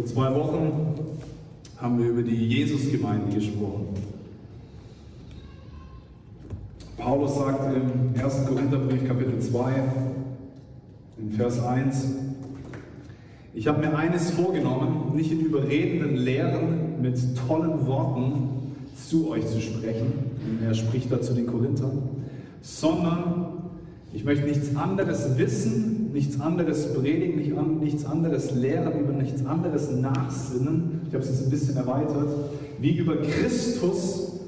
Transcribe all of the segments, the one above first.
Vor zwei Wochen haben wir über die Jesusgemeinde gesprochen. Paulus sagt im 1. Korintherbrief Kapitel 2, in Vers 1, ich habe mir eines vorgenommen, nicht in überredenden Lehren mit tollen Worten zu euch zu sprechen. Er spricht da zu den Korinthern, sondern ich möchte nichts anderes wissen, nichts anderes predigen, nichts anderes lehren, über nichts anderes nachsinnen. Ich habe es jetzt ein bisschen erweitert, wie über Christus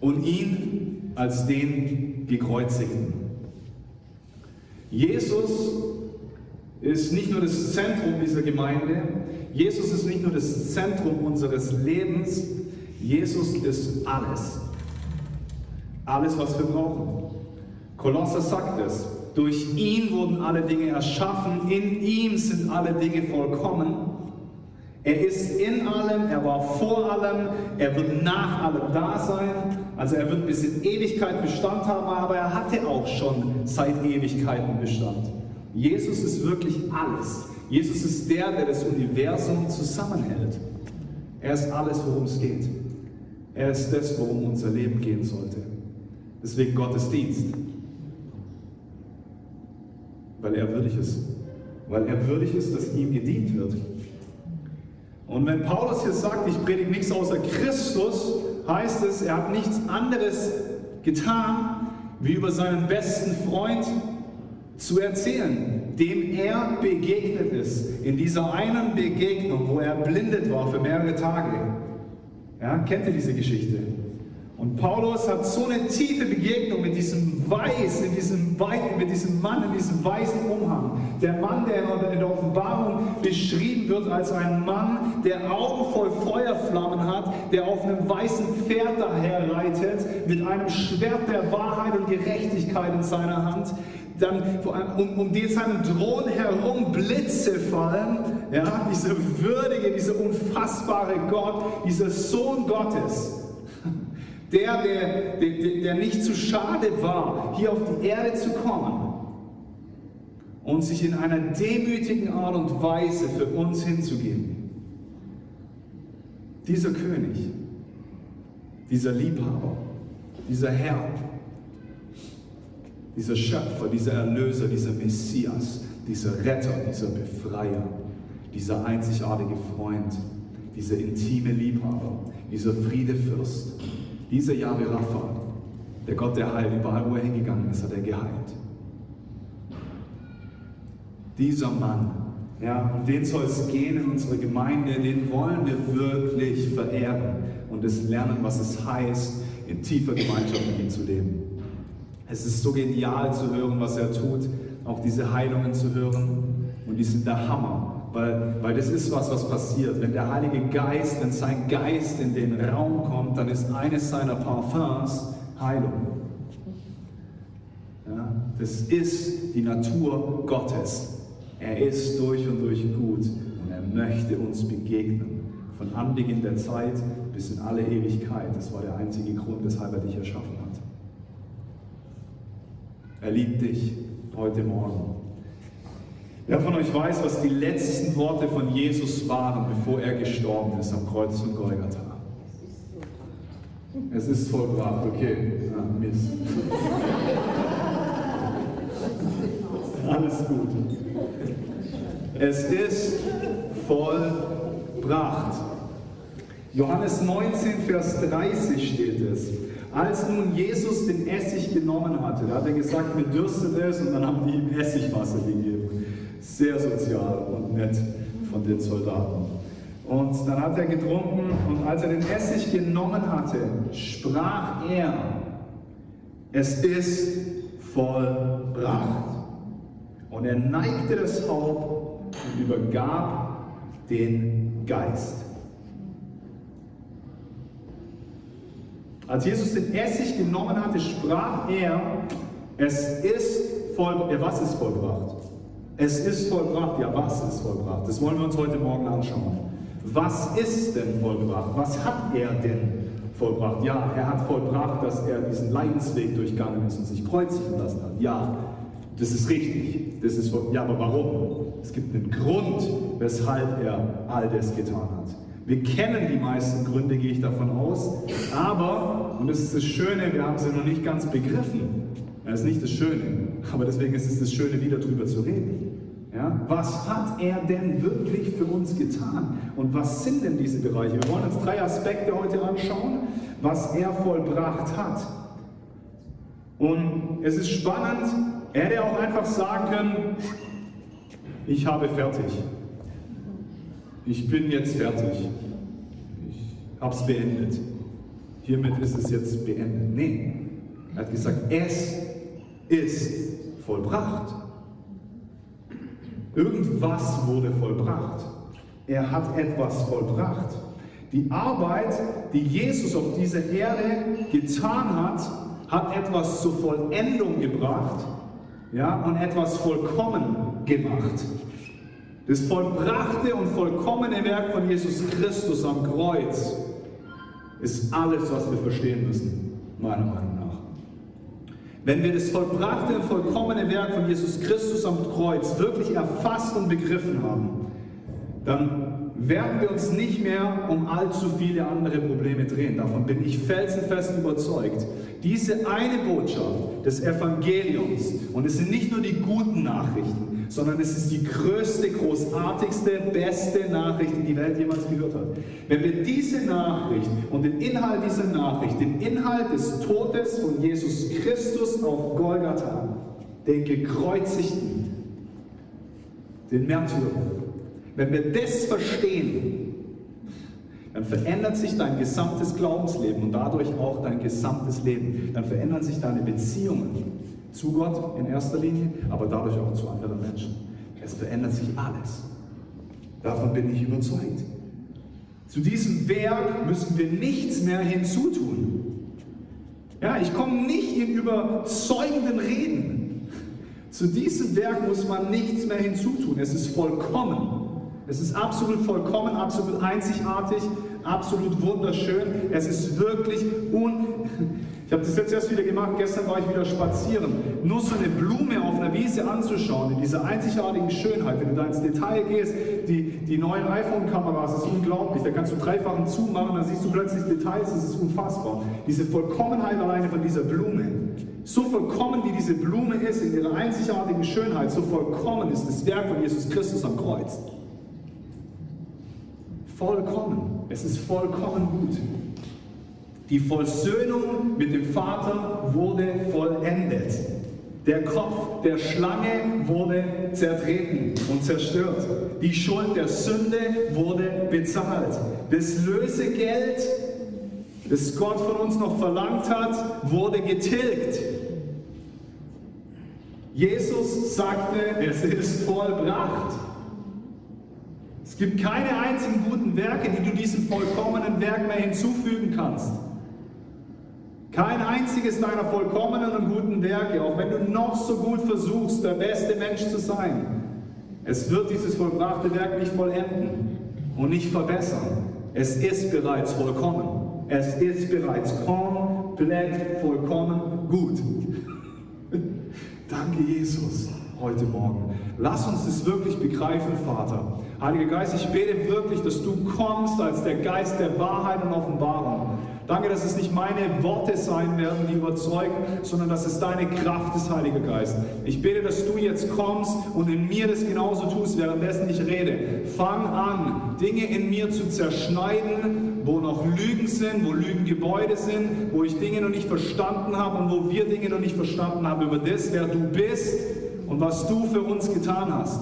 und ihn als den Gekreuzigten. Jesus ist nicht nur das Zentrum dieser Gemeinde, Jesus ist nicht nur das Zentrum unseres Lebens, Jesus ist alles. Alles, was wir brauchen. Kolosser sagt es. Durch ihn wurden alle Dinge erschaffen, in ihm sind alle Dinge vollkommen. Er ist in allem, er war vor allem, er wird nach allem da sein. Also er wird bis in Ewigkeit Bestand haben, aber er hatte auch schon seit Ewigkeiten Bestand. Jesus ist wirklich alles. Jesus ist der, der das Universum zusammenhält. Er ist alles, worum es geht. Er ist das, worum unser Leben gehen sollte. Deswegen Gottesdienst. Weil er würdig ist. Weil er würdig ist, dass ihm gedient wird. Und wenn Paulus hier sagt, ich predige nichts außer Christus, heißt es, er hat nichts anderes getan, wie über seinen besten Freund zu erzählen, dem er begegnet ist. In dieser einen Begegnung, wo er blindet war für mehrere Tage. Ja, kennt ihr diese Geschichte? Und Paulus hat so eine tiefe Begegnung mit diesem Weiß, in diesem Weiten, mit diesem Mann in diesem weißen Umhang. Der Mann, der in der Offenbarung beschrieben wird als ein Mann, der Augen voll Feuerflammen hat, der auf einem weißen Pferd daherreitet, mit einem Schwert der Wahrheit und Gerechtigkeit in seiner Hand, dann um, um den seinen Thron herum Blitze fallen. Ja, dieser würdige, dieser unfassbare Gott, dieser Sohn Gottes der, der, der, der nicht zu schade war, hier auf die Erde zu kommen und sich in einer demütigen Art und Weise für uns hinzugeben. Dieser König, dieser Liebhaber, dieser Herr, dieser Schöpfer, dieser Erlöser, dieser Messias, dieser Retter, dieser Befreier, dieser einzigartige Freund, dieser intime Liebhaber, dieser Friedefürst, dieser Jahwe Rapha, der Gott der Heil, überall wo er hingegangen ist, hat er geheilt. Dieser Mann, ja, um den soll es gehen in unserer Gemeinde, den wollen wir wirklich verehren und es lernen, was es heißt, in tiefer Gemeinschaft mit ihm zu leben. Es ist so genial zu hören, was er tut, auch diese Heilungen zu hören und die sind der Hammer. Weil, weil das ist was, was passiert. Wenn der Heilige Geist, wenn sein Geist in den Raum kommt, dann ist eines seiner Parfums Heilung. Ja, das ist die Natur Gottes. Er ist durch und durch gut und er möchte uns begegnen. Von Anbeginn der Zeit bis in alle Ewigkeit. Das war der einzige Grund, weshalb er dich erschaffen hat. Er liebt dich heute Morgen. Wer von euch weiß, was die letzten Worte von Jesus waren, bevor er gestorben ist am Kreuz von Golgatha? Es ist vollbracht, okay. Ja, Mist. Alles gut. Es ist vollbracht. Johannes 19, Vers 30 steht es. Als nun Jesus den Essig genommen hatte, da hat er gesagt, mir dürstet es und dann haben die ihm Essigwasser gegeben. Sehr sozial und nett von den Soldaten. Und dann hat er getrunken und als er den Essig genommen hatte, sprach er, es ist vollbracht. Und er neigte das Haupt und übergab den Geist. Als Jesus den Essig genommen hatte, sprach er, es ist vollbracht. Was ist vollbracht? Es ist vollbracht. Ja, was ist vollbracht? Das wollen wir uns heute Morgen anschauen. Was ist denn vollbracht? Was hat er denn vollbracht? Ja, er hat vollbracht, dass er diesen Leidensweg durchgangen ist und sich kreuzigen lassen hat. Ja, Das ist richtig. Das ist, ja, aber warum? Es gibt einen Grund, weshalb er all das getan hat. Wir kennen die meisten Gründe, gehe ich davon aus. Aber, und das ist das Schöne, wir haben sie noch nicht ganz begriffen. Das ist nicht das Schöne, aber deswegen ist es das Schöne, wieder darüber zu reden. Ja? Was hat er denn wirklich für uns getan? Und was sind denn diese Bereiche? Wir wollen uns drei Aspekte heute anschauen, was er vollbracht hat. Und es ist spannend, er hätte auch einfach sagen können, ich habe fertig. Ich bin jetzt fertig. Ich habe es beendet. Hiermit ist es jetzt beendet. Nee, er hat gesagt, es ist vollbracht. Irgendwas wurde vollbracht. Er hat etwas vollbracht. Die Arbeit, die Jesus auf dieser Erde getan hat, hat etwas zur Vollendung gebracht ja, und etwas vollkommen gemacht. Das vollbrachte und vollkommene Werk von Jesus Christus am Kreuz ist alles, was wir verstehen müssen, meiner Meinung nach. Wenn wir das vollbrachte und vollkommene Werk von Jesus Christus am Kreuz wirklich erfasst und begriffen haben, dann werden wir uns nicht mehr um allzu viele andere Probleme drehen. Davon bin ich felsenfest überzeugt. Diese eine Botschaft des Evangeliums, und es sind nicht nur die guten Nachrichten, sondern es ist die größte, großartigste, beste Nachricht, die die Welt jemals gehört hat. Wenn wir diese Nachricht und den Inhalt dieser Nachricht, den Inhalt des Todes von Jesus Christus auf Golgatha, den Gekreuzigten, den Märtyrer, wenn wir das verstehen, dann verändert sich dein gesamtes Glaubensleben und dadurch auch dein gesamtes Leben. Dann verändern sich deine Beziehungen zu Gott in erster Linie, aber dadurch auch zu anderen Menschen. Es verändert sich alles. Davon bin ich überzeugt. Zu diesem Werk müssen wir nichts mehr hinzutun. Ja, ich komme nicht in überzeugenden Reden. Zu diesem Werk muss man nichts mehr hinzutun. Es ist vollkommen. Es ist absolut vollkommen, absolut einzigartig, absolut wunderschön. Es ist wirklich un... Ich habe das jetzt erst wieder gemacht, gestern war ich wieder spazieren. Nur so eine Blume auf einer Wiese anzuschauen, in dieser einzigartigen Schönheit, wenn du da ins Detail gehst, die, die neuen iPhone-Kameras, das ist unglaublich. Da kannst du dreifachen Zoom machen, dann siehst du plötzlich Details, das ist unfassbar. Diese Vollkommenheit alleine von dieser Blume. So vollkommen wie diese Blume ist in ihrer einzigartigen Schönheit, so vollkommen ist das Werk von Jesus Christus am Kreuz. Vollkommen. Es ist vollkommen gut. Die Vollsöhnung mit dem Vater wurde vollendet. Der Kopf der Schlange wurde zertreten und zerstört. Die Schuld der Sünde wurde bezahlt. Das Lösegeld, das Gott von uns noch verlangt hat, wurde getilgt. Jesus sagte, es ist vollbracht. Es gibt keine einzigen guten Werke, die du diesem vollkommenen Werk mehr hinzufügen kannst. Kein einziges deiner vollkommenen und guten Werke, auch wenn du noch so gut versuchst, der beste Mensch zu sein. Es wird dieses vollbrachte Werk nicht vollenden und nicht verbessern. Es ist bereits vollkommen. Es ist bereits komplett vollkommen gut. Danke, Jesus heute Morgen. Lass uns das wirklich begreifen, Vater. Heiliger Geist, ich bete wirklich, dass du kommst als der Geist der Wahrheit und Offenbarung. Danke, dass es nicht meine Worte sein werden, die überzeugen, sondern dass es deine Kraft ist, Heiliger Geist. Ich bete, dass du jetzt kommst und in mir das genauso tust, währenddessen ich rede. Fang an, Dinge in mir zu zerschneiden, wo noch Lügen sind, wo Lügengebäude sind, wo ich Dinge noch nicht verstanden habe und wo wir Dinge noch nicht verstanden haben über das, wer du bist und was du für uns getan hast.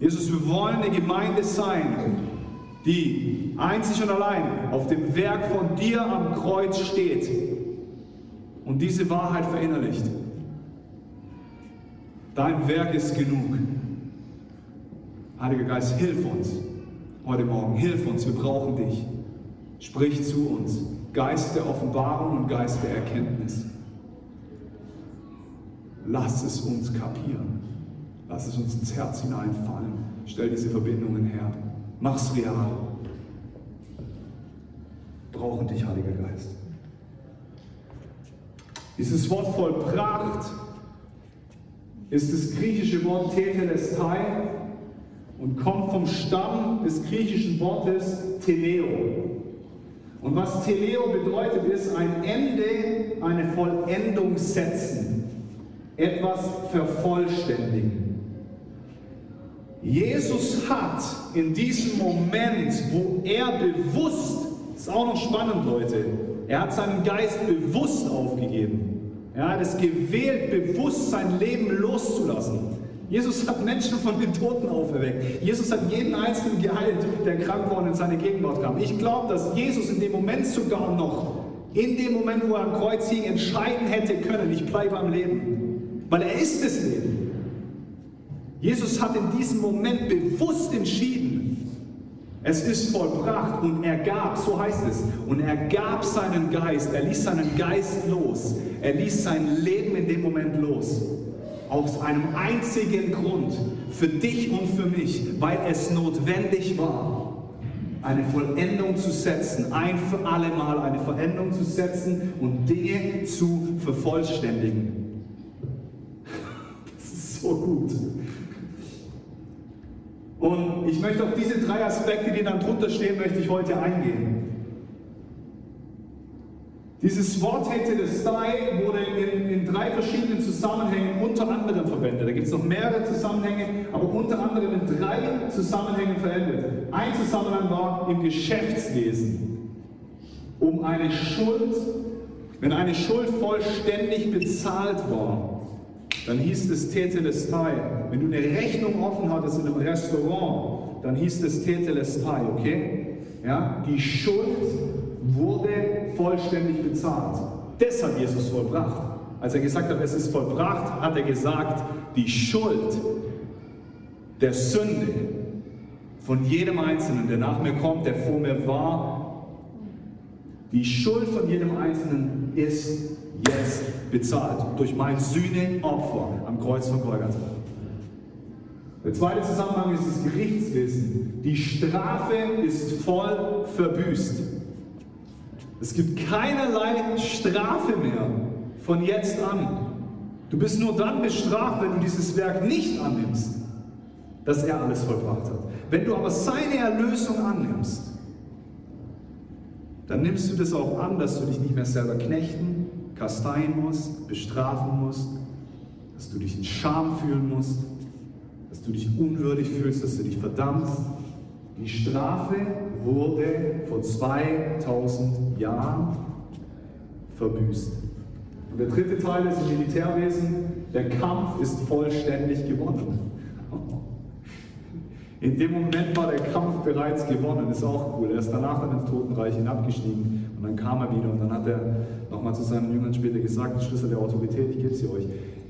Jesus, wir wollen eine Gemeinde sein, die einzig und allein auf dem Werk von dir am Kreuz steht und diese Wahrheit verinnerlicht. Dein Werk ist genug. Heiliger Geist, hilf uns heute Morgen, hilf uns, wir brauchen dich. Sprich zu uns, Geist der Offenbarung und Geist der Erkenntnis. Lass es uns kapieren. Lass es uns ins Herz hineinfallen. Stell diese Verbindungen her. Mach's real. Brauchen dich, Heiliger Geist. Dieses Wort vollbracht ist das griechische Wort Tetelestai und kommt vom Stamm des griechischen Wortes Teleo. Und was Teleo bedeutet, ist ein Ende, eine Vollendung setzen, etwas vervollständigen. Jesus hat in diesem Moment, wo er bewusst, ist auch noch spannend, Leute, er hat seinen Geist bewusst aufgegeben. Er hat es gewählt, bewusst sein Leben loszulassen. Jesus hat Menschen von den Toten auferweckt. Jesus hat jeden Einzelnen geheilt, der krank war und in seine Gegenwart kam. Ich glaube, dass Jesus in dem Moment sogar noch, in dem Moment, wo er am Kreuz hing, entscheiden hätte können, ich bleibe am Leben. Weil er ist das Leben. Jesus hat in diesem Moment bewusst entschieden, es ist vollbracht und er gab, so heißt es, und er gab seinen Geist, er ließ seinen Geist los, er ließ sein Leben in dem Moment los. Aus einem einzigen Grund, für dich und für mich, weil es notwendig war, eine Vollendung zu setzen, ein für alle Mal eine Vollendung zu setzen und Dinge zu vervollständigen. Das ist so gut. Und ich möchte auf diese drei Aspekte, die dann drunter stehen, möchte ich heute eingehen. Dieses Wort Hetelestai wurde in, in drei verschiedenen Zusammenhängen unter anderem verwendet. Da gibt es noch mehrere Zusammenhänge, aber unter anderem in drei Zusammenhängen verwendet. Ein Zusammenhang war im Geschäftswesen. Um eine Schuld, wenn eine Schuld vollständig bezahlt war, dann hieß es Tetelestai. Wenn du eine Rechnung offen hattest in einem Restaurant, dann hieß es Tetelestai, okay? Ja, die Schuld wurde vollständig bezahlt. Das hat Jesus vollbracht. Als er gesagt hat, es ist vollbracht, hat er gesagt, die Schuld der Sünde von jedem Einzelnen, der nach mir kommt, der vor mir war, die Schuld von jedem Einzelnen ist jetzt bezahlt durch mein Sühneopfer am Kreuz von Golgatha. Der zweite Zusammenhang ist das Gerichtswesen. Die Strafe ist voll verbüßt. Es gibt keinerlei Strafe mehr von jetzt an. Du bist nur dann bestraft, wenn du dieses Werk nicht annimmst, dass er alles vollbracht hat. Wenn du aber seine Erlösung annimmst, dann nimmst du das auch an, dass du dich nicht mehr selber knechten, kasteien musst, bestrafen musst, dass du dich in Scham fühlen musst, dass du dich unwürdig fühlst, dass du dich verdammst. Die Strafe wurde vor 2000 Jahren verbüßt. Und der dritte Teil ist im Militärwesen, der Kampf ist vollständig gewonnen. In dem Moment war der Kampf bereits gewonnen, ist auch cool. Er ist danach dann ins Totenreich hinabgestiegen und dann kam er wieder und dann hat er nochmal zu seinen Jüngern später gesagt, den Schlüssel der Autorität, ich gebe sie euch.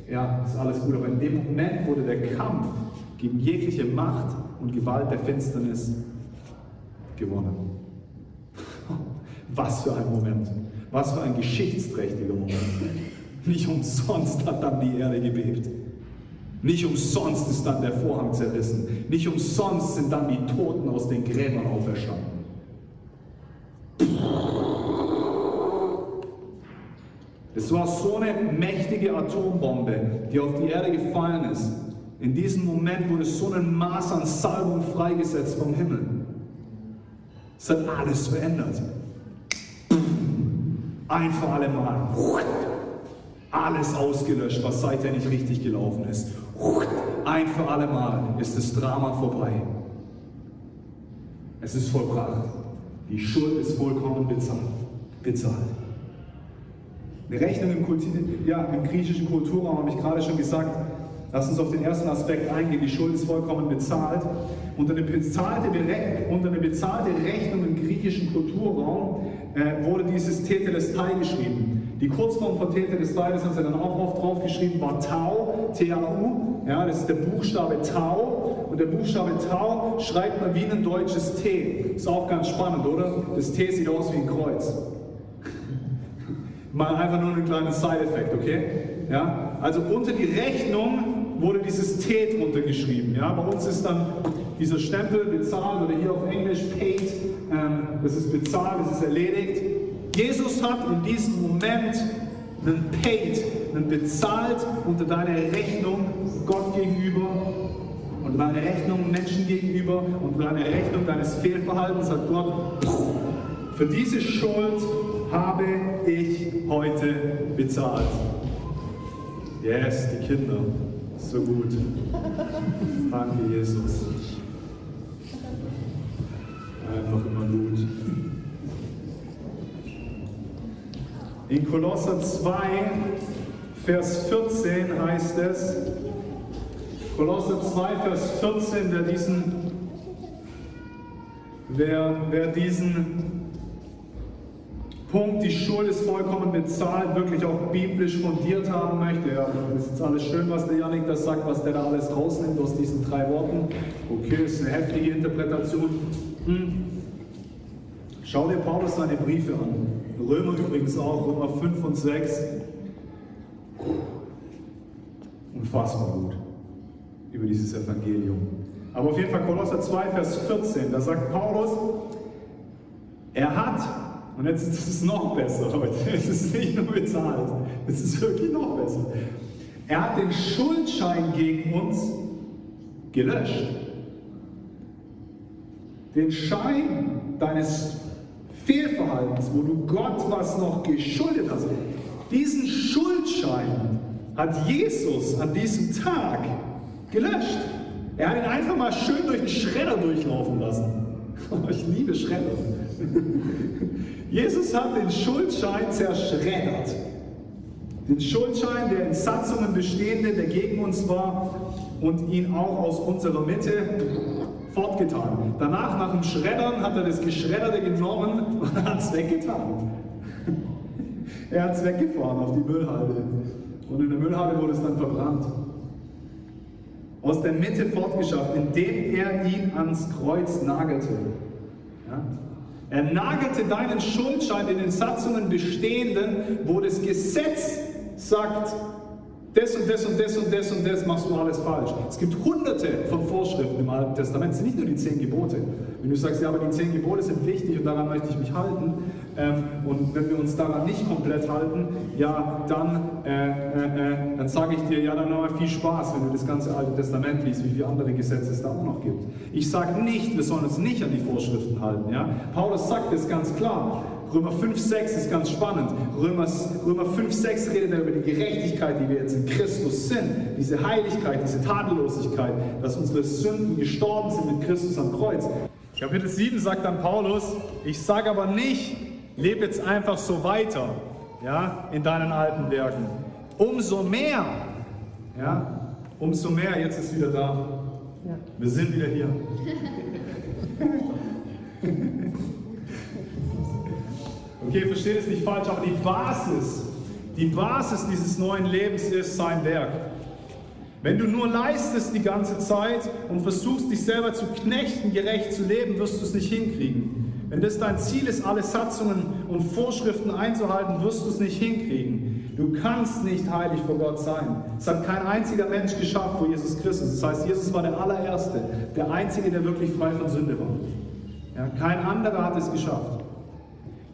Ja, ist alles gut, aber in dem Moment wurde der Kampf gegen jegliche Macht und Gewalt der Finsternis gewonnen. Was für ein Moment. Was für ein geschichtsträchtiger Moment. Nicht umsonst hat dann die Erde gebebt. Nicht umsonst ist dann der Vorhang zerrissen. Nicht umsonst sind dann die Toten aus den Gräbern auferstanden. Es war so eine mächtige Atombombe, die auf die Erde gefallen ist. In diesem Moment wurde so ein Maß an Salbung freigesetzt vom Himmel. Es hat alles verändert. Ein für alle Mal. Alles ausgelöscht, was seither nicht richtig gelaufen ist. Ein für alle Mal ist das Drama vorbei. Es ist vollbracht. Die Schuld ist vollkommen bezahlt. Eine Rechnung im, Kulti ja, im griechischen Kulturraum habe ich gerade schon gesagt, Lass uns auf den ersten Aspekt eingehen. Die Schuld ist vollkommen bezahlt. Unter eine bezahlte, unter eine bezahlte Rechnung im griechischen Kulturraum äh, wurde dieses Tetelestai geschrieben. Die Kurzform von Tetelestai, das haben sie dann auch oft draufgeschrieben, war Tau, T-A-U. Ja, das ist der Buchstabe Tau. Und der Buchstabe Tau schreibt man wie ein deutsches T. Ist auch ganz spannend, oder? Das T sieht aus wie ein Kreuz. Mal einfach nur ein kleiner Side-Effekt, okay? Ja? Also unter die Rechnung wurde dieses T drunter geschrieben. Ja? Bei uns ist dann dieser Stempel bezahlt oder hier auf Englisch paid, ähm, das ist bezahlt, das ist erledigt. Jesus hat in diesem Moment, einen paid, einen bezahlt unter deine Rechnung Gott gegenüber und deine Rechnung Menschen gegenüber und deine Rechnung deines Fehlverhaltens hat Gott, für diese Schuld habe ich heute bezahlt. Yes, die Kinder. So gut. Danke, Jesus. Einfach immer gut. In Kolosser 2, Vers 14 heißt es, Kolosser 2, Vers 14, wer diesen, wer, wer diesen Punkt, die Schuld ist vollkommen bezahlt, wirklich auch biblisch fundiert haben möchte. Ja, das ist jetzt alles schön, was der Janik da sagt, was der da alles rausnimmt aus diesen drei Worten. Okay, ist eine heftige Interpretation. Hm. Schau dir Paulus seine Briefe an. Römer übrigens auch, Römer 5 und 6. Unfassbar gut über dieses Evangelium. Aber auf jeden Fall Kolosser 2, Vers 14, da sagt Paulus, er hat und jetzt ist es noch besser, Leute. Es ist nicht nur bezahlt. Es ist wirklich noch besser. Er hat den Schuldschein gegen uns gelöscht. Den Schein deines Fehlverhaltens, wo du Gott was noch geschuldet hast. Diesen Schuldschein hat Jesus an diesem Tag gelöscht. Er hat ihn einfach mal schön durch den Schredder durchlaufen lassen. Ich liebe Schredder. Jesus hat den Schuldschein zerschreddert. Den Schuldschein, der in Satzungen bestehende, der gegen uns war und ihn auch aus unserer Mitte fortgetan. Danach, nach dem Schreddern, hat er das Geschredderte genommen und hat es weggetan. er hat es weggefahren auf die Müllhalde. Und in der Müllhalde wurde es dann verbrannt. Aus der Mitte fortgeschafft, indem er ihn ans Kreuz nagelte. Ja? Er nagelte deinen Schuldschein in den Satzungen bestehenden, wo das Gesetz sagt, das und das und das und das und das machst du alles falsch. Es gibt hunderte von Vorschriften im Alten Testament, es sind nicht nur die zehn Gebote. Wenn du sagst, ja, aber die zehn Gebote sind wichtig und daran möchte ich mich halten, ähm, und wenn wir uns daran nicht komplett halten, ja, dann, äh, äh, äh dann sage ich dir, ja, dann nochmal viel Spaß, wenn du das ganze Alte Testament liest, wie viele andere Gesetze es da auch noch gibt. Ich sage nicht, wir sollen uns nicht an die Vorschriften halten. Ja? Paulus sagt es ganz klar. Römer 5, 6 ist ganz spannend. Römer, Römer 5, 6 redet er über die Gerechtigkeit, die wir jetzt in Christus sind. Diese Heiligkeit, diese Tadellosigkeit, dass unsere Sünden gestorben sind mit Christus am Kreuz. Kapitel 7 sagt dann Paulus, ich sage aber nicht, lebe jetzt einfach so weiter, ja, in deinen alten Werken. Umso mehr, ja, umso mehr, jetzt ist wieder da. Wir sind wieder hier. Okay, versteht es nicht falsch, aber die Basis, die Basis dieses neuen Lebens ist sein Werk. Wenn du nur leistest die ganze Zeit und versuchst, dich selber zu knechten, gerecht zu leben, wirst du es nicht hinkriegen. Wenn das dein Ziel ist, alle Satzungen und Vorschriften einzuhalten, wirst du es nicht hinkriegen. Du kannst nicht heilig vor Gott sein. Es hat kein einziger Mensch geschafft vor Jesus Christus. Das heißt, Jesus war der allererste, der einzige, der wirklich frei von Sünde war. Ja, kein anderer hat es geschafft.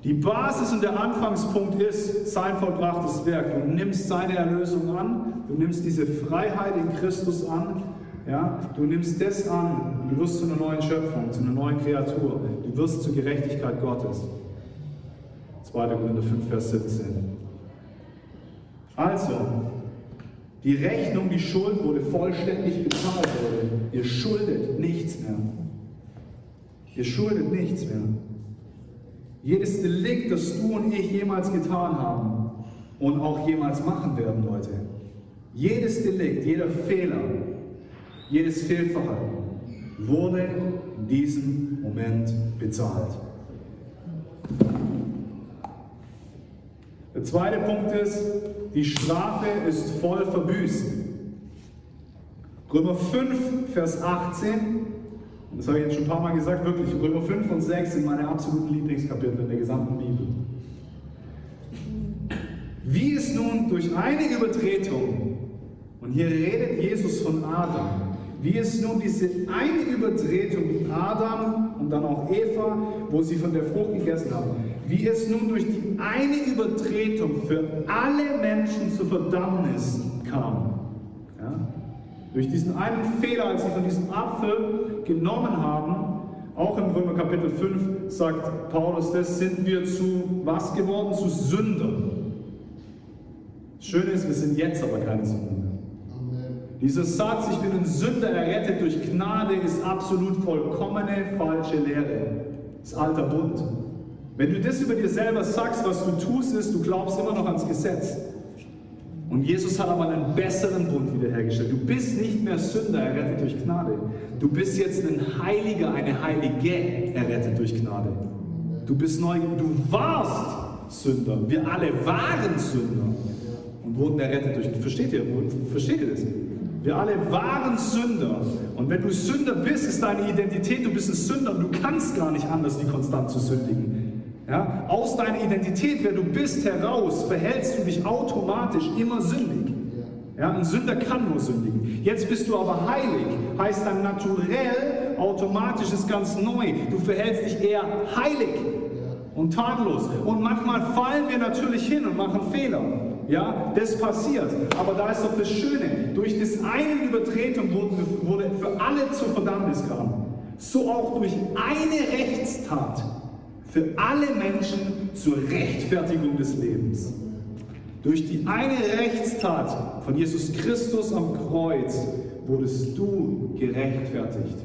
Die Basis und der Anfangspunkt ist sein vollbrachtes Werk. Du nimmst seine Erlösung an, du nimmst diese Freiheit in Christus an, ja, du nimmst das an, du wirst zu einer neuen Schöpfung, zu einer neuen Kreatur, du wirst zur Gerechtigkeit Gottes. 2. Korinther 5, Vers 17. Also, die Rechnung, die Schuld wurde vollständig bezahlt. Wurde. Ihr schuldet nichts mehr. Ihr schuldet nichts mehr. Jedes Delikt, das du und ich jemals getan haben und auch jemals machen werden, Leute. Jedes Delikt, jeder Fehler, jedes Fehlverhalten wurde in diesem Moment bezahlt. Der zweite Punkt ist, die Strafe ist voll verbüßt. Römer 5, Vers 18 das habe ich jetzt schon ein paar Mal gesagt, wirklich, Römer 5 und 6 sind meine absoluten Lieblingskapitel in der gesamten Bibel. Wie es nun durch eine Übertretung, und hier redet Jesus von Adam, wie es nun diese eine Übertretung Adam und dann auch Eva, wo sie von der Frucht gegessen haben, wie es nun durch die eine Übertretung für alle Menschen zur Verdammnis kam. Ja? Durch diesen einen Fehler, als sie von diesem Apfel genommen haben, auch im Römer Kapitel 5 sagt Paulus, das sind wir zu was geworden? Zu Sündern. Das Schöne ist, wir sind jetzt aber keine Sünder. Dieser Satz, ich bin ein Sünder errettet durch Gnade, ist absolut vollkommene falsche Lehre. Das ist alter Bund. Wenn du das über dir selber sagst, was du tust, ist, du glaubst immer noch ans Gesetz. Und Jesus hat aber einen besseren Bund wiederhergestellt. Du bist nicht mehr Sünder errettet durch Gnade. Du bist jetzt ein Heiliger, eine Heilige errettet durch Gnade. Du bist neu, du warst Sünder. Wir alle waren Sünder und wurden errettet durch. Versteht ihr? Versteht ihr das? Wir alle waren Sünder. Und wenn du Sünder bist, ist deine Identität, du bist ein Sünder und du kannst gar nicht anders, wie konstant zu sündigen. Ja? Aus deiner Identität, wer du bist, heraus, verhältst du dich automatisch immer sündig. Ja? Ein Sünder kann nur sündigen. Jetzt bist du aber heilig, heißt dann naturell, automatisch ist ganz neu. Du verhältst dich eher heilig und tadellos. Und manchmal fallen wir natürlich hin und machen Fehler. Ja, das passiert. Aber da ist doch das Schöne. Durch das eine Übertretung wurde, wurde für alle zur Verdammnis kam. So auch durch eine Rechtstat für alle Menschen zur Rechtfertigung des Lebens. Durch die eine Rechtstat von Jesus Christus am Kreuz wurdest du gerechtfertigt.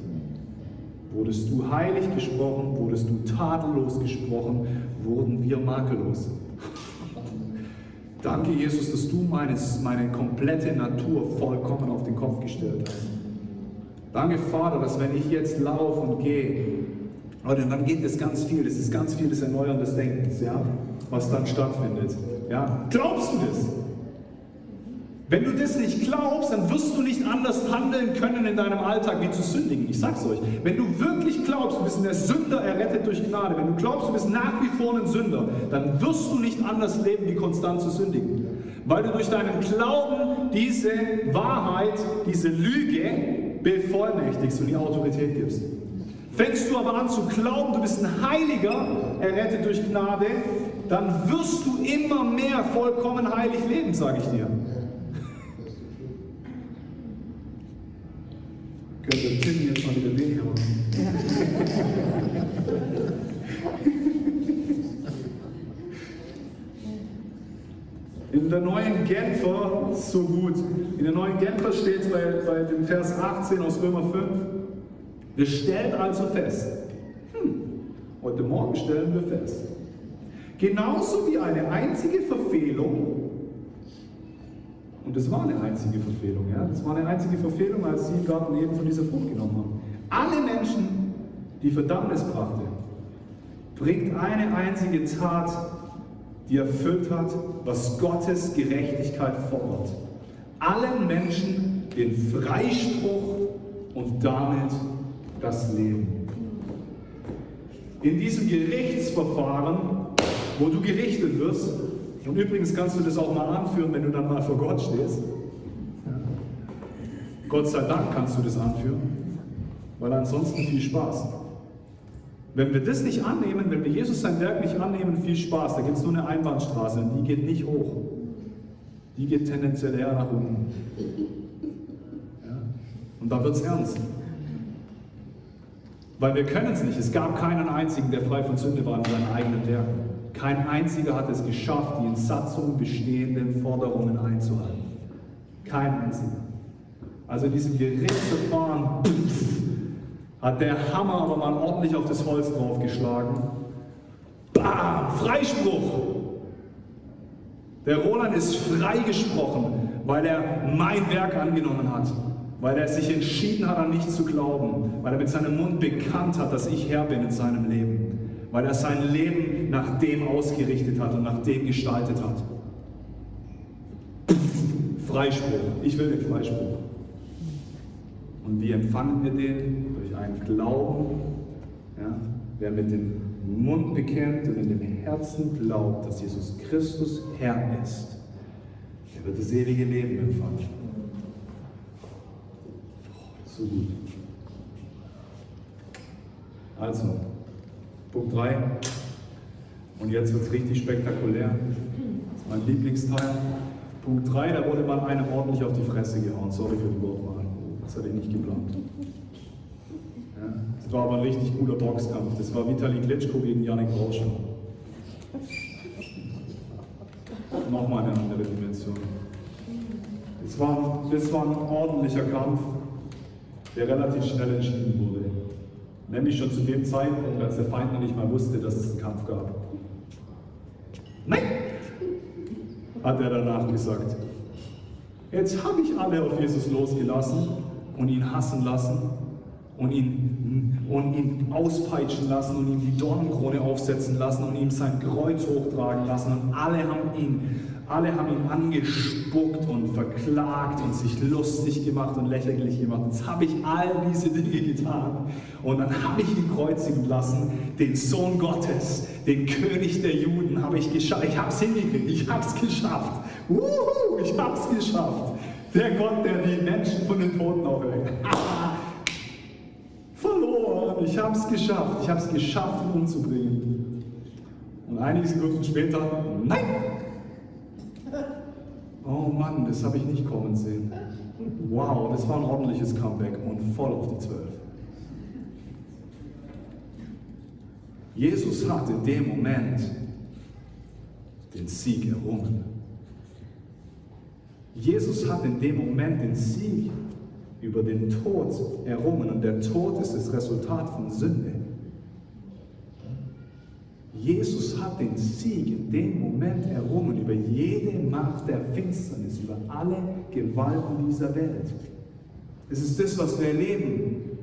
Wurdest du heilig gesprochen, wurdest du tadellos gesprochen, wurden wir makellos. Danke, Jesus, dass du meines, meine komplette Natur vollkommen auf den Kopf gestellt hast. Danke, Vater, dass wenn ich jetzt laufe und gehe, und dann geht es ganz viel, das ist ganz viel des Erneuern des Denkens, ja, was dann stattfindet. Ja. Glaubst du das? Wenn du das nicht glaubst, dann wirst du nicht anders handeln können in deinem Alltag, wie zu sündigen. Ich sag's euch. Wenn du wirklich glaubst, du bist der Sünder errettet durch Gnade, wenn du glaubst, du bist nach wie vor ein Sünder, dann wirst du nicht anders leben, wie konstant zu sündigen. Weil du durch deinen Glauben diese Wahrheit, diese Lüge bevollmächtigst und die Autorität gibst. Fängst du aber an zu glauben, du bist ein Heiliger, errettet durch Gnade, dann wirst du immer mehr vollkommen heilig leben, sage ich dir. Könnte Tim jetzt mal wieder weniger machen. In der neuen Genfer, so gut, in der neuen Genfer steht es bei, bei dem Vers 18 aus Römer 5, wir stellen also fest, hm, heute Morgen stellen wir fest, genauso wie eine einzige Verfehlung und das war eine einzige Verfehlung. Ja? Das war eine einzige Verfehlung, als sie im Garten von dieser Frucht genommen haben. Alle Menschen, die Verdammnis brachte, bringt eine einzige Tat, die erfüllt hat, was Gottes Gerechtigkeit fordert. Allen Menschen den Freispruch und damit das Leben. In diesem Gerichtsverfahren, wo du gerichtet wirst, und übrigens kannst du das auch mal anführen, wenn du dann mal vor Gott stehst. Gott sei Dank kannst du das anführen, weil ansonsten viel Spaß. Wenn wir das nicht annehmen, wenn wir Jesus sein Werk nicht annehmen, viel Spaß. Da gibt es nur eine Einbahnstraße und die geht nicht hoch. Die geht tendenziell eher nach unten. Ja? Und da wird es ernst. Weil wir können es nicht. Es gab keinen einzigen, der frei von Sünde war in seinen eigenen Werken. Kein einziger hat es geschafft, die in Satzung bestehenden Forderungen einzuhalten. Kein einziger. Also in diesem Gerichtsverfahren hat der Hammer aber mal ordentlich auf das Holz draufgeschlagen. Bam! Freispruch! Der Roland ist freigesprochen, weil er mein Werk angenommen hat, weil er sich entschieden hat, an mich zu glauben, weil er mit seinem Mund bekannt hat, dass ich Herr bin in seinem Leben weil er sein Leben nach dem ausgerichtet hat und nach dem gestaltet hat. Freispruch. Ich will den Freispruch. Und wie empfangen wir den? Durch einen Glauben. Ja? Wer mit dem Mund bekennt und in dem Herzen glaubt, dass Jesus Christus Herr ist, der wird das ewige Leben empfangen. So gut. Also, Punkt 3. Und jetzt wird es richtig spektakulär. Das ist mein Lieblingsteil. Punkt 3, da wurde mal einem ordentlich auf die Fresse gehauen. Sorry für die Wortwahl. Das hatte ich nicht geplant. Ja, das war aber ein richtig guter Boxkampf. Das war Vitali Klitschko gegen Janik Rauscher. Nochmal eine andere Dimension. Das war, das war ein ordentlicher Kampf, der relativ schnell entschieden wurde. Nämlich schon zu dem Zeitpunkt, als der Feind noch nicht mal wusste, dass es einen Kampf gab. Nein! hat er danach gesagt. Jetzt habe ich alle auf Jesus losgelassen und ihn hassen lassen und ihn, und ihn auspeitschen lassen und ihm die Dornenkrone aufsetzen lassen und ihm sein Kreuz hochtragen lassen und alle haben ihn alle haben ihn angespuckt und verklagt und sich lustig gemacht und lächerlich gemacht. Jetzt habe ich all diese Dinge getan. Und dann habe ich ihn kreuzigen lassen, den Sohn Gottes, den König der Juden, habe ich geschafft. Ich habe es hingekriegt, ich habe es geschafft. Uhu, ich habe es geschafft. Der Gott, der die Menschen von den Toten auferweckt. Ich habe es geschafft. Ich habe es geschafft, ihn umzubringen. Und einige Sekunden später, nein, Oh Mann, das habe ich nicht kommen sehen. Wow, das war ein ordentliches Comeback und voll auf die Zwölf. Jesus hat in dem Moment den Sieg errungen. Jesus hat in dem Moment den Sieg über den Tod errungen und der Tod ist das Resultat von Sünde. Jesus hat den Sieg in dem Moment errungen über jede Macht der Finsternis, über alle Gewalten dieser Welt. Es ist das, was wir erleben.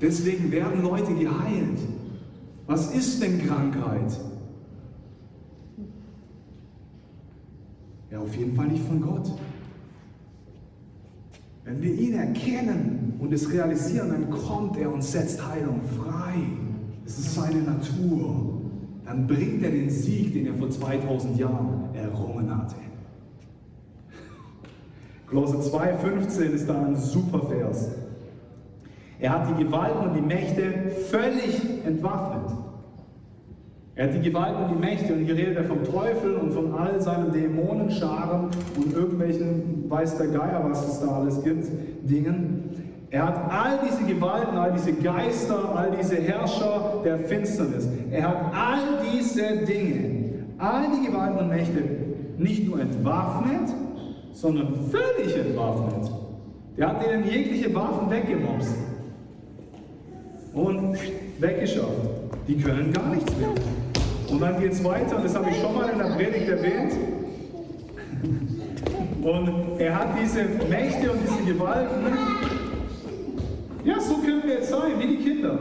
Deswegen werden Leute geheilt. Was ist denn Krankheit? Ja, auf jeden Fall nicht von Gott. Wenn wir ihn erkennen und es realisieren, dann kommt er und setzt Heilung frei. Es ist seine Natur dann bringt er den Sieg, den er vor 2000 Jahren errungen hatte. Kolosser 2,15 ist da ein super Vers. Er hat die Gewalten und die Mächte völlig entwaffnet. Er hat die Gewalten und die Mächte, und hier redet er vom Teufel und von all seinen Dämonenscharen und irgendwelchen, weiß der Geier, was es da alles gibt, Dingen. Er hat all diese Gewalten, all diese Geister, all diese Herrscher der Finsternis. Er hat all diese Dinge, all die Gewalten und Mächte nicht nur entwaffnet, sondern völlig entwaffnet. Der hat ihnen jegliche Waffen weggemobst und weggeschafft. Die können gar nichts mehr. Und dann geht es weiter, das habe ich schon mal in der Predigt erwähnt. Und er hat diese Mächte und diese Gewalten ja, so können wir jetzt sein, wie die Kinder.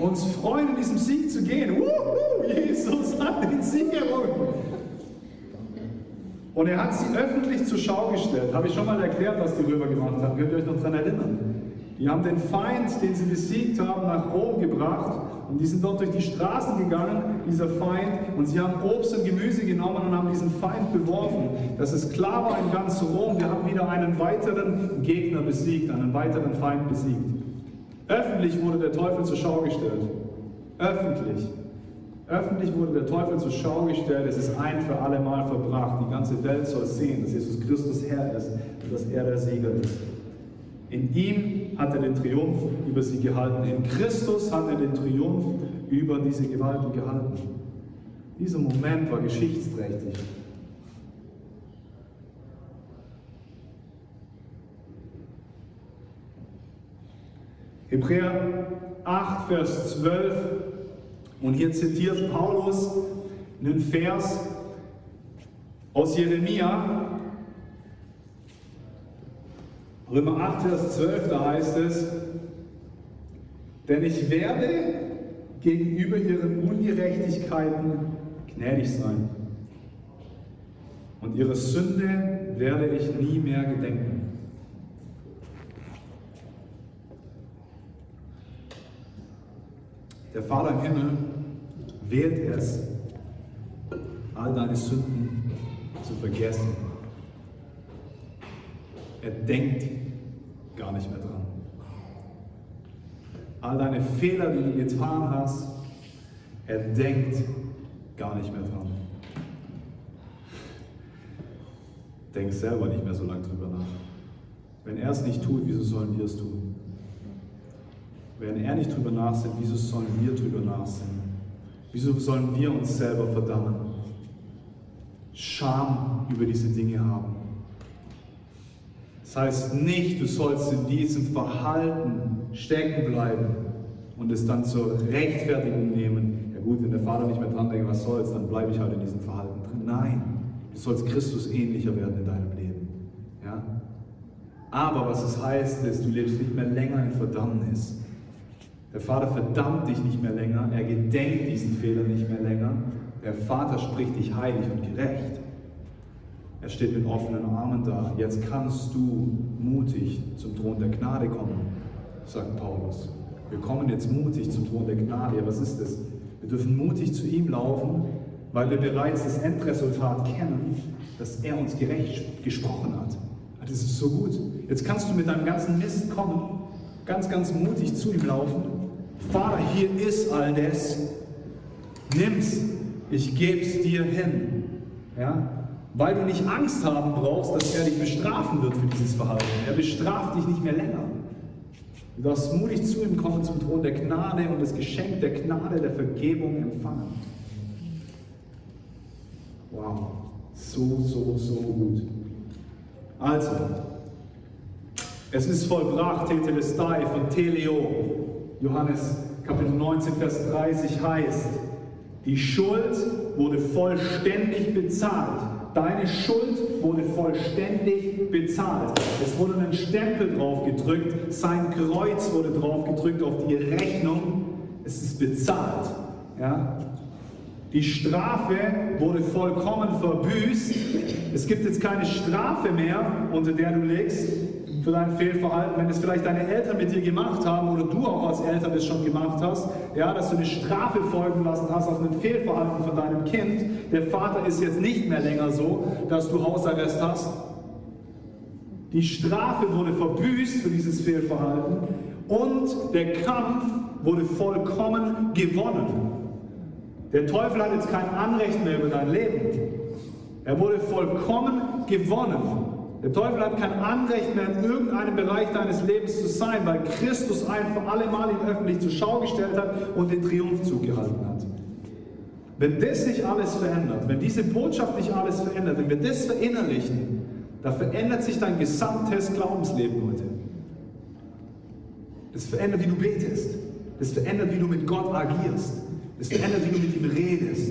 Uns freuen, in diesem Sieg zu gehen. Wuhu, Jesus hat den Sieg errungen. Und er hat sie öffentlich zur Schau gestellt. Habe ich schon mal erklärt, was die Römer gemacht haben. Könnt ihr euch noch daran erinnern? Die haben den Feind, den sie besiegt haben, nach Rom gebracht. Und die sind dort durch die Straßen gegangen, dieser Feind. Und sie haben Obst und Gemüse genommen und haben diesen Feind beworfen. Dass es klar war in ganz Rom, wir haben wieder einen weiteren Gegner besiegt, einen weiteren Feind besiegt. Öffentlich wurde der Teufel zur Schau gestellt. Öffentlich. Öffentlich wurde der Teufel zur Schau gestellt. Es ist ein für alle Mal verbracht. Die ganze Welt soll sehen, dass Jesus Christus Herr ist und dass er der Sieger ist. In ihm hat er den Triumph über sie gehalten. In Christus hat er den Triumph über diese Gewalten gehalten. Dieser Moment war geschichtsträchtig. Hebräer 8, Vers 12. Und hier zitiert Paulus einen Vers aus Jeremia. Römer 8, Vers 12, da heißt es, denn ich werde gegenüber ihren Ungerechtigkeiten gnädig sein. Und ihre Sünde werde ich nie mehr gedenken. Der Vater im Himmel wählt es, all deine Sünden zu vergessen. Er denkt gar nicht mehr dran. all deine Fehler, die du getan hast, er denkt gar nicht mehr dran. Denk selber nicht mehr so lange drüber nach. Wenn er es nicht tut, wieso sollen wir es tun? Wenn er nicht drüber nachsinnt, wieso sollen wir drüber nachsinnen? Wieso sollen wir uns selber verdammen? Scham über diese Dinge haben. Das heißt nicht, du sollst in diesem Verhalten stecken bleiben und es dann zur Rechtfertigung nehmen. Ja gut, wenn der Vater nicht mehr dran denkt, was soll's, dann bleibe ich halt in diesem Verhalten drin. Nein, du sollst Christus ähnlicher werden in deinem Leben. Ja? Aber was es heißt, ist, du lebst nicht mehr länger in Verdammnis. Der Vater verdammt dich nicht mehr länger, er gedenkt diesen Fehler nicht mehr länger. Der Vater spricht dich heilig und gerecht. Er steht mit offenen Armen da. Jetzt kannst du mutig zum Thron der Gnade kommen, sagt Paulus. Wir kommen jetzt mutig zum Thron der Gnade. Ja, was ist das? Wir dürfen mutig zu ihm laufen, weil wir bereits das Endresultat kennen, dass er uns gerecht gesprochen hat. Das ist so gut. Jetzt kannst du mit deinem ganzen Mist kommen, ganz, ganz mutig zu ihm laufen. Vater, hier ist all das. Nimm's. Ich geb's dir hin. Ja? Weil du nicht Angst haben brauchst, dass er dich bestrafen wird für dieses Verhalten. Er bestraft dich nicht mehr länger. Du darfst mutig zu ihm kommen zum Thron der Gnade und das Geschenk der Gnade, der Vergebung empfangen. Wow, so, so, so gut. Also, es ist vollbracht, Tetelestai von Teleo. Johannes Kapitel 19, Vers 30 heißt, die Schuld wurde vollständig bezahlt. Deine Schuld wurde vollständig bezahlt. Es wurde ein Stempel drauf gedrückt, sein Kreuz wurde drauf gedrückt auf die Rechnung. Es ist bezahlt. Ja? Die Strafe wurde vollkommen verbüßt. Es gibt jetzt keine Strafe mehr, unter der du legst für dein Fehlverhalten, wenn es vielleicht deine Eltern mit dir gemacht haben oder du auch als Eltern das schon gemacht hast, ja, dass du eine Strafe folgen lassen hast auf ein Fehlverhalten von deinem Kind. Der Vater ist jetzt nicht mehr länger so, dass du Hausarrest hast. Die Strafe wurde verbüßt für dieses Fehlverhalten und der Kampf wurde vollkommen gewonnen. Der Teufel hat jetzt kein Anrecht mehr über dein Leben. Er wurde vollkommen gewonnen. Der Teufel hat kein Anrecht mehr in irgendeinem Bereich deines Lebens zu sein, weil Christus ein für alle Mal ihn öffentlich zur Schau gestellt hat und den Triumphzug gehalten hat. Wenn das nicht alles verändert, wenn diese Botschaft nicht alles verändert, wenn wir das verinnerlichen, dann verändert sich dein gesamtes Glaubensleben heute. Das verändert, wie du betest. Das verändert, wie du mit Gott agierst. Das verändert, wie du mit ihm redest.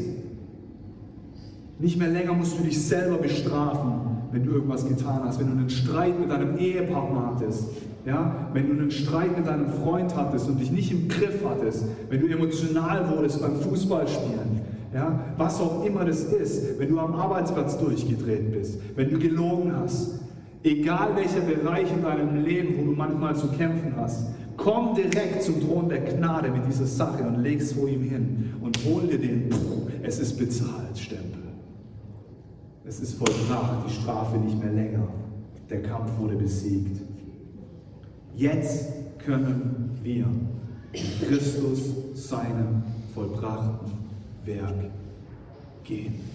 Nicht mehr länger musst du dich selber bestrafen, wenn du irgendwas getan hast, wenn du einen Streit mit deinem Ehepartner hattest, ja, wenn du einen Streit mit deinem Freund hattest und dich nicht im Griff hattest, wenn du emotional wurdest beim Fußballspielen, ja, was auch immer das ist, wenn du am Arbeitsplatz durchgedreht bist, wenn du gelogen hast, egal welcher Bereich in deinem Leben, wo du manchmal zu kämpfen hast, komm direkt zum Thron der Gnade mit dieser Sache und leg es vor ihm hin und hol dir den, es ist bezahlt, Stempel. Es ist vollbracht, die Strafe nicht mehr länger. Der Kampf wurde besiegt. Jetzt können wir Christus seinem vollbrachten Werk gehen.